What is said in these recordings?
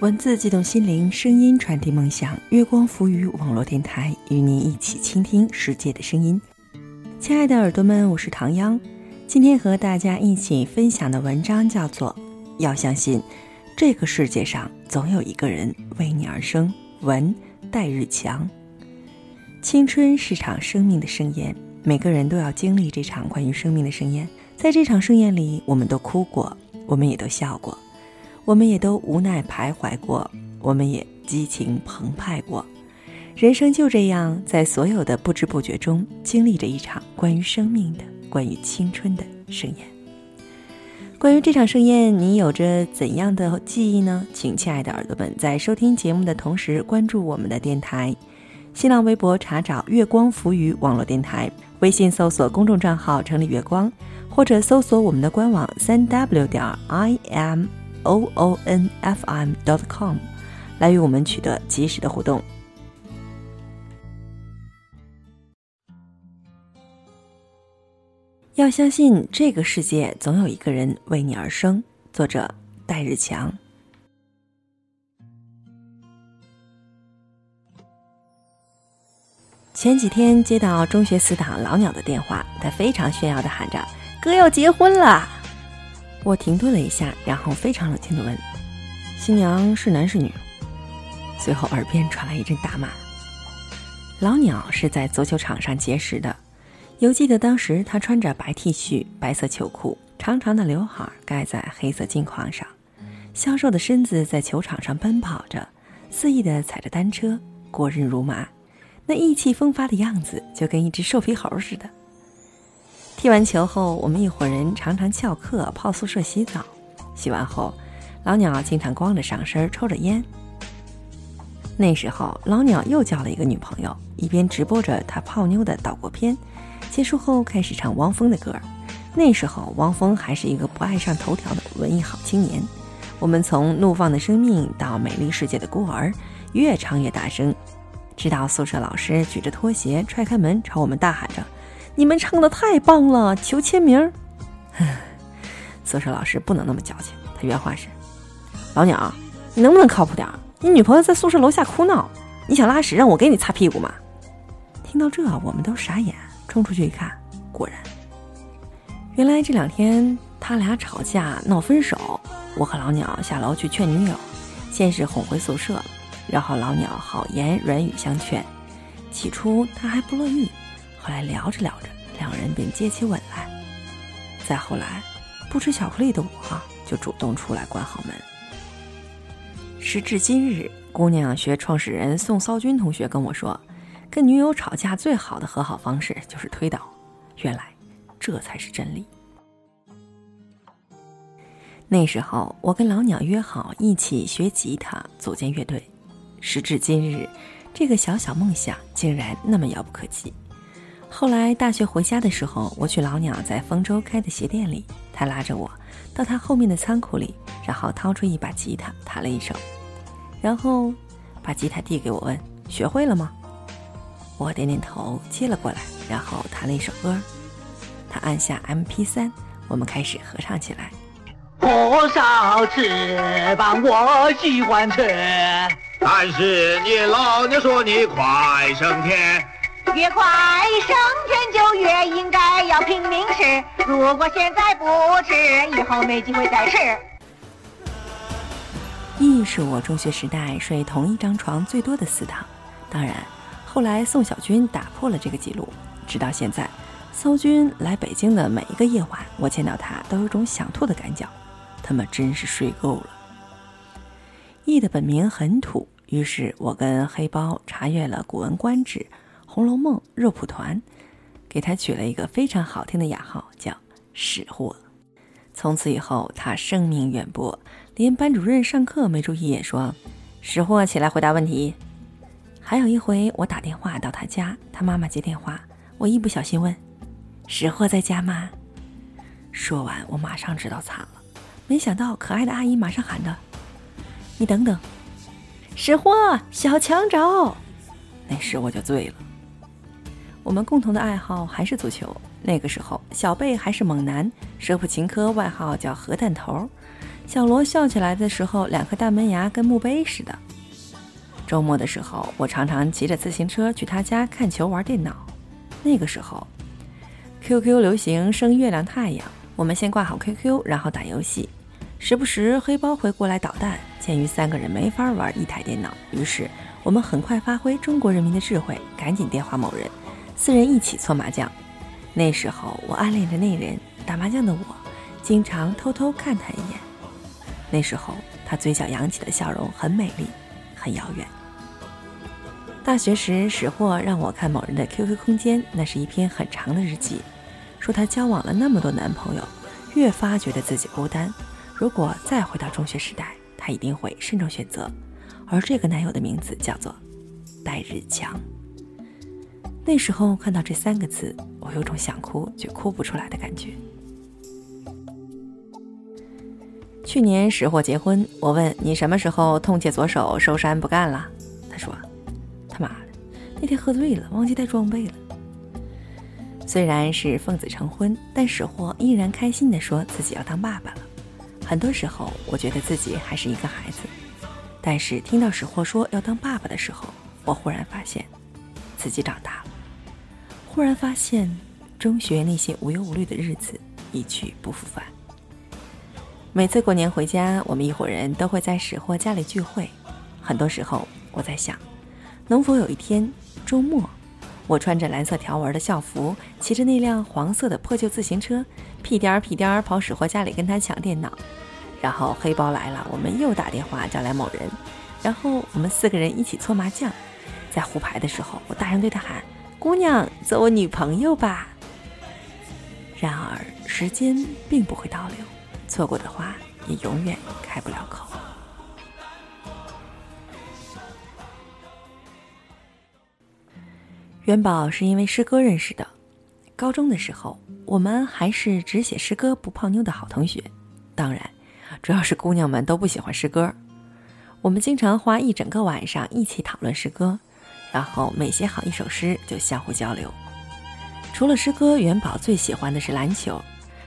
文字激动心灵，声音传递梦想。月光浮于网络电台，与您一起倾听世界的声音。亲爱的耳朵们，我是唐央。今天和大家一起分享的文章叫做《要相信这个世界上总有一个人为你而生》。文戴日强。青春是场生命的盛宴，每个人都要经历这场关于生命的盛宴。在这场盛宴里，我们都哭过，我们也都笑过。我们也都无奈徘徊过，我们也激情澎湃过，人生就这样，在所有的不知不觉中，经历着一场关于生命的、关于青春的盛宴。关于这场盛宴，你有着怎样的记忆呢？请亲爱的耳朵们在收听节目的同时，关注我们的电台，新浪微博查找“月光浮语网络电台”，微信搜索公众账号“城里月光”，或者搜索我们的官网三 w 点 i m。O o n f m dot com，来与我们取得及时的互动。要相信这个世界总有一个人为你而生。作者戴日强。前几天接到中学死党老鸟的电话，他非常炫耀的喊着：“哥要结婚了！”我停顿了一下，然后非常冷静的问：“新娘是男是女？”随后耳边传来一阵大骂。老鸟是在足球场上结识的，犹记得当时他穿着白 T 恤、白色球裤，长长的刘海盖在黑色镜框上，消瘦的身子在球场上奔跑着，肆意的踩着单车，过人如麻，那意气风发的样子就跟一只瘦皮猴似的。踢完球后，我们一伙人常常翘课泡宿舍洗澡。洗完后，老鸟经常光着上身抽着烟。那时候，老鸟又交了一个女朋友，一边直播着他泡妞的岛国片。结束后，开始唱汪峰的歌。那时候，汪峰还是一个不爱上头条的文艺好青年。我们从《怒放的生命》到《美丽世界的孤儿》，越唱越大声，直到宿舍老师举着拖鞋踹开门，朝我们大喊着。你们唱的太棒了，求签名。宿舍老师不能那么矫情，他原话是：“老鸟，你能不能靠谱点？你女朋友在宿舍楼下哭闹，你想拉屎让我给你擦屁股吗？”听到这，我们都傻眼，冲出去一看，果然，原来这两天他俩吵架闹分手。我和老鸟下楼去劝女友，先是哄回宿舍，然后老鸟好言软语相劝，起初他还不乐意。后来聊着聊着，两人便接起吻来。再后来，不吃巧克力的我就主动出来关好门。时至今日，姑娘学创始人宋骚军同学跟我说，跟女友吵架最好的和好方式就是推倒。原来，这才是真理。那时候，我跟老鸟约好一起学吉他，组建乐队。时至今日，这个小小梦想竟然那么遥不可及。后来大学回家的时候，我去老鸟在丰州开的鞋店里，他拉着我到他后面的仓库里，然后掏出一把吉他弹了一首，然后把吉他递给我问：“学会了吗？”我点点头，接了过来，然后弹了一首歌。他按下 M P 三，我们开始合唱起来。火烧翅膀我喜欢吃，但是你老娘说你快升天。越快升天就越应该要拼命吃，如果现在不吃，以后没机会再吃。亦是我中学时代睡同一张床最多的死党。当然，后来宋小军打破了这个记录。直到现在，骚军来北京的每一个夜晚，我见到他都有种想吐的感觉。他们真是睡够了。易的本名很土，于是我跟黑包查阅了《古文观止》。《红楼梦》肉蒲团，给他取了一个非常好听的雅号，叫“屎货”。从此以后，他声名远播，连班主任上课没注意也说：“屎货起来回答问题。”还有一回，我打电话到他家，他妈妈接电话，我一不小心问：“屎货在家吗？”说完，我马上知道惨了。没想到，可爱的阿姨马上喊道：“你等等，屎货，小强找！”那时我就醉了。我们共同的爱好还是足球。那个时候，小贝还是猛男，舍甫琴科外号叫核弹头。小罗笑起来的时候，两颗大门牙跟墓碑似的。周末的时候，我常常骑着自行车去他家看球、玩电脑。那个时候，QQ 流行升月亮、太阳。我们先挂好 QQ，然后打游戏。时不时黑包会过来捣蛋。鉴于三个人没法玩一台电脑，于是我们很快发挥中国人民的智慧，赶紧电话某人，四人一起搓麻将。那时候我暗恋着那人，打麻将的我经常偷偷看他一眼。那时候他嘴角扬起的笑容很美丽，很遥远。大学时，史货让我看某人的 QQ 空间，那是一篇很长的日记，说他交往了那么多男朋友，越发觉得自己孤单。如果再回到中学时代，他一定会慎重选择。而这个男友的名字叫做戴日强。那时候看到这三个字，我有种想哭却哭不出来的感觉。去年识货结婚，我问你什么时候痛切左手收山不干了？他说。他妈的，那天喝醉了，忘记带装备了。虽然是奉子成婚，但史货依然开心地说自己要当爸爸了。很多时候，我觉得自己还是一个孩子，但是听到史货说要当爸爸的时候，我忽然发现自己长大了。忽然发现，中学那些无忧无虑的日子一去不复返。每次过年回家，我们一伙人都会在史货家里聚会。很多时候，我在想。能否有一天周末，我穿着蓝色条纹的校服，骑着那辆黄色的破旧自行车，屁颠儿屁颠儿跑史货家里跟他抢电脑，然后黑包来了，我们又打电话叫来某人，然后我们四个人一起搓麻将，在胡牌的时候，我大声对他喊：“姑娘，做我女朋友吧。”然而时间并不会倒流，错过的话也永远开不了口。元宝是因为诗歌认识的。高中的时候，我们还是只写诗歌不泡妞的好同学。当然，主要是姑娘们都不喜欢诗歌。我们经常花一整个晚上一起讨论诗歌，然后每写好一首诗就相互交流。除了诗歌，元宝最喜欢的是篮球。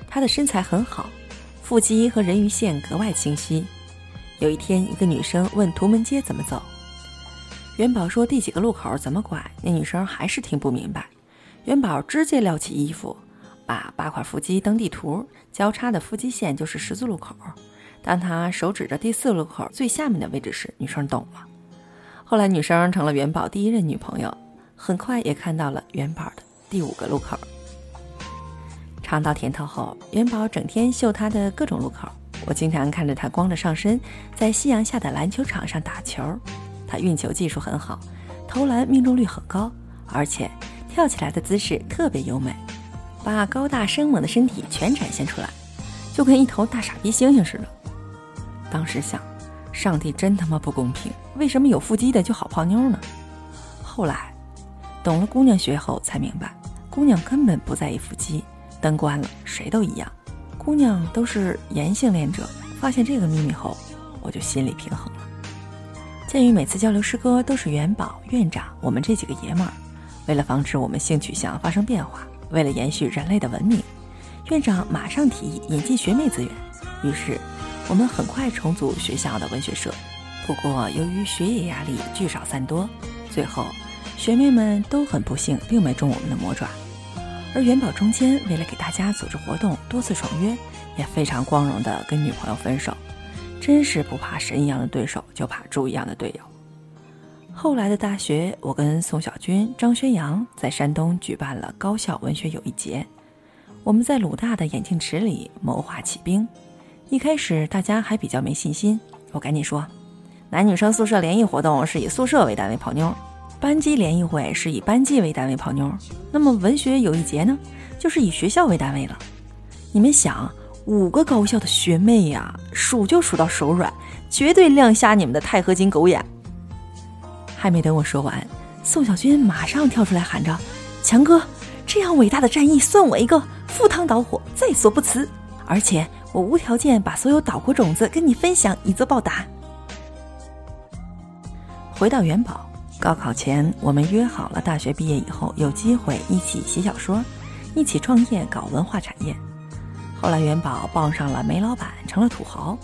他的身材很好，腹肌和人鱼线格外清晰。有一天，一个女生问图门街怎么走。元宝说：“第几个路口怎么拐？”那女生还是听不明白。元宝直接撩起衣服，把八块腹肌当地图，交叉的腹肌线就是十字路口。当他手指着第四路口最下面的位置时，女生懂了。后来，女生成了元宝第一任女朋友，很快也看到了元宝的第五个路口。尝到甜头后，元宝整天秀他的各种路口。我经常看着他光着上身在夕阳下的篮球场上打球。他运球技术很好，投篮命中率很高，而且跳起来的姿势特别优美，把高大生猛的身体全展现出来，就跟一头大傻逼猩猩似的。当时想，上帝真他妈不公平，为什么有腹肌的就好泡妞呢？后来懂了姑娘学后才明白，姑娘根本不在意腹肌，灯关了谁都一样，姑娘都是炎性恋者。发现这个秘密后，我就心理平衡了。鉴于每次交流诗歌都是元宝院长我们这几个爷们儿，为了防止我们性取向发生变化，为了延续人类的文明，院长马上提议引进学妹资源。于是，我们很快重组学校的文学社。不过，由于学业压力聚少散多，最后学妹们都很不幸，并没中我们的魔爪。而元宝中间为了给大家组织活动，多次爽约，也非常光荣地跟女朋友分手。真是不怕神一样的对手，就怕猪一样的队友。后来的大学，我跟宋小军、张轩阳在山东举办了高校文学友谊节。我们在鲁大的眼镜池里谋划起兵。一开始大家还比较没信心，我赶紧说：男女生宿舍联谊活动是以宿舍为单位泡妞，班级联谊会是以班级为单位泡妞，那么文学友谊节呢，就是以学校为单位了。你们想？五个高校的学妹呀，数就数到手软，绝对亮瞎你们的钛合金狗眼。还没等我说完，宋小军马上跳出来喊着：“强哥，这样伟大的战役算我一个，赴汤蹈火在所不辞。而且我无条件把所有岛国种子跟你分享，以作报答。”回到元宝，高考前我们约好了，大学毕业以后有机会一起写小说，一起创业搞文化产业。后来元宝傍上了煤老板，成了土豪。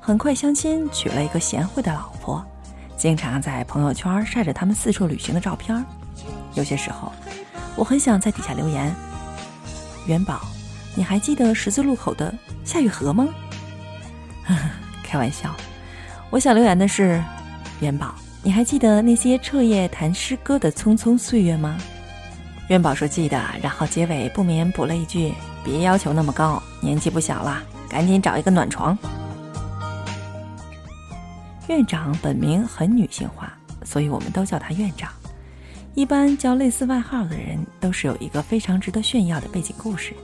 很快相亲娶了一个贤惠的老婆，经常在朋友圈晒着他们四处旅行的照片。有些时候，我很想在底下留言：“元宝，你还记得十字路口的夏雨荷吗？” 开玩笑，我想留言的是：“元宝，你还记得那些彻夜谈诗歌的匆匆岁月吗？”元宝说记得，然后结尾不免补了一句：“别要求那么高，年纪不小了，赶紧找一个暖床。”院长本名很女性化，所以我们都叫他院长。一般叫类似外号的人，都是有一个非常值得炫耀的背景故事。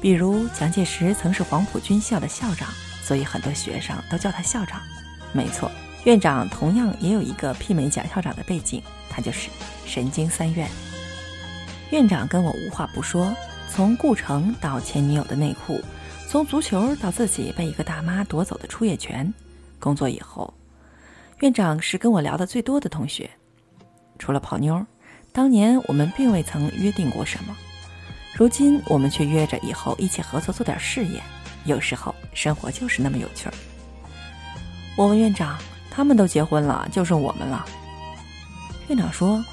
比如蒋介石曾是黄埔军校的校长，所以很多学生都叫他校长。没错，院长同样也有一个媲美蒋校长的背景，他就是神经三院。院长跟我无话不说，从顾城到前女友的内裤，从足球到自己被一个大妈夺走的出业权，工作以后，院长是跟我聊的最多的同学。除了泡妞，当年我们并未曾约定过什么，如今我们却约着以后一起合作做点事业。有时候生活就是那么有趣儿。我问院长：“他们都结婚了，就剩我们了。”院长说：“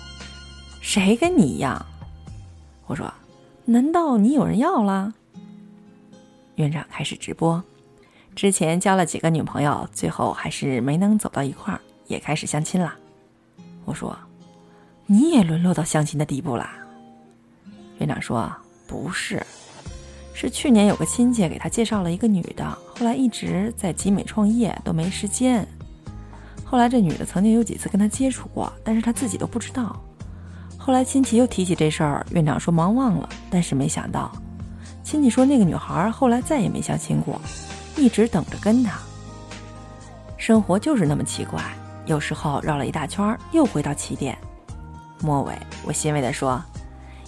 谁跟你一样？”我说：“难道你有人要了？”院长开始直播，之前交了几个女朋友，最后还是没能走到一块儿，也开始相亲了。我说。你也沦落到相亲的地步啦？院长说：“不是，是去年有个亲戚给他介绍了一个女的，后来一直在集美创业，都没时间。后来这女的曾经有几次跟他接触过，但是他自己都不知道。后来亲戚又提起这事儿，院长说忙忘了，但是没想到，亲戚说那个女孩后来再也没相亲过，一直等着跟他。生活就是那么奇怪，有时候绕了一大圈，又回到起点。”末尾，我欣慰地说：“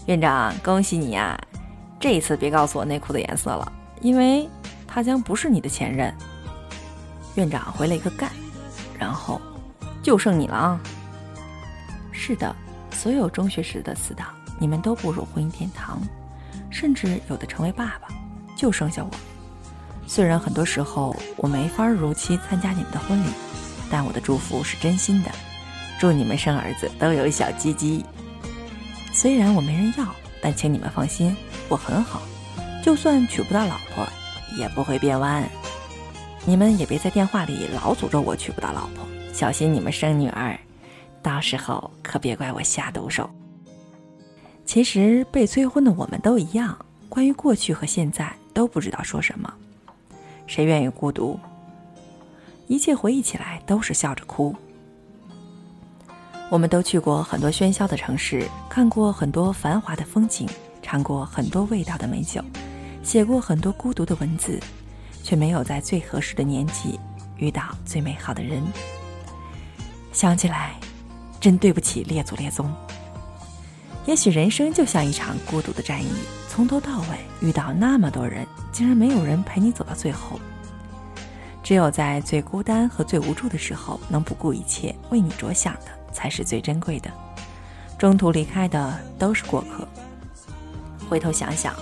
院长，恭喜你呀！这一次别告诉我内裤的颜色了，因为他将不是你的前任。”院长回了一个干，然后就剩你了啊！是的，所有中学时的死党，你们都步入婚姻殿堂，甚至有的成为爸爸，就剩下我。虽然很多时候我没法如期参加你们的婚礼，但我的祝福是真心的。祝你们生儿子都有小鸡鸡。虽然我没人要，但请你们放心，我很好，就算娶不到老婆，也不会变弯。你们也别在电话里老诅咒我娶不到老婆，小心你们生女儿，到时候可别怪我下毒手。其实被催婚的我们都一样，关于过去和现在都不知道说什么。谁愿意孤独？一切回忆起来都是笑着哭。我们都去过很多喧嚣的城市，看过很多繁华的风景，尝过很多味道的美酒，写过很多孤独的文字，却没有在最合适的年纪遇到最美好的人。想起来，真对不起列祖列宗。也许人生就像一场孤独的战役，从头到尾遇到那么多人，竟然没有人陪你走到最后。只有在最孤单和最无助的时候，能不顾一切为你着想的。才是最珍贵的，中途离开的都是过客。回头想想，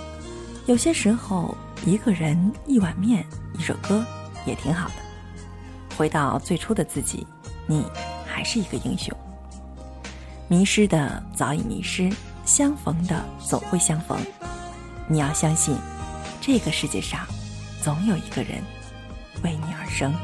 有些时候，一个人、一碗面、一首歌，也挺好的。回到最初的自己，你还是一个英雄。迷失的早已迷失，相逢的总会相逢。你要相信，这个世界上，总有一个人为你而生。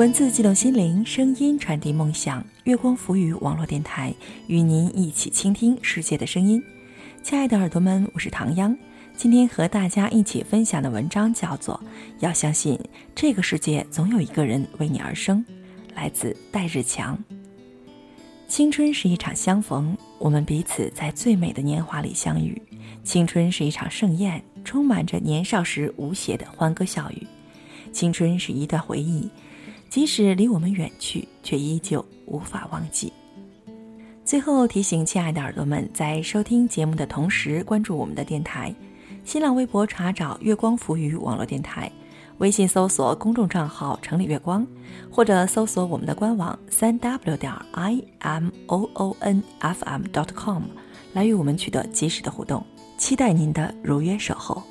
文字激动心灵，声音传递梦想。月光浮语网络电台与您一起倾听世界的声音。亲爱的耳朵们，我是唐央。今天和大家一起分享的文章叫做《要相信这个世界总有一个人为你而生》，来自戴日强。青春是一场相逢，我们彼此在最美的年华里相遇。青春是一场盛宴，充满着年少时无邪的欢歌笑语。青春是一段回忆。即使离我们远去，却依旧无法忘记。最后提醒亲爱的耳朵们，在收听节目的同时，关注我们的电台，新浪微博查找“月光浮语网络电台”，微信搜索公众账号“城里月光”，或者搜索我们的官网三 w 点 i m o o n f m dot com，来与我们取得及时的互动。期待您的如约守候。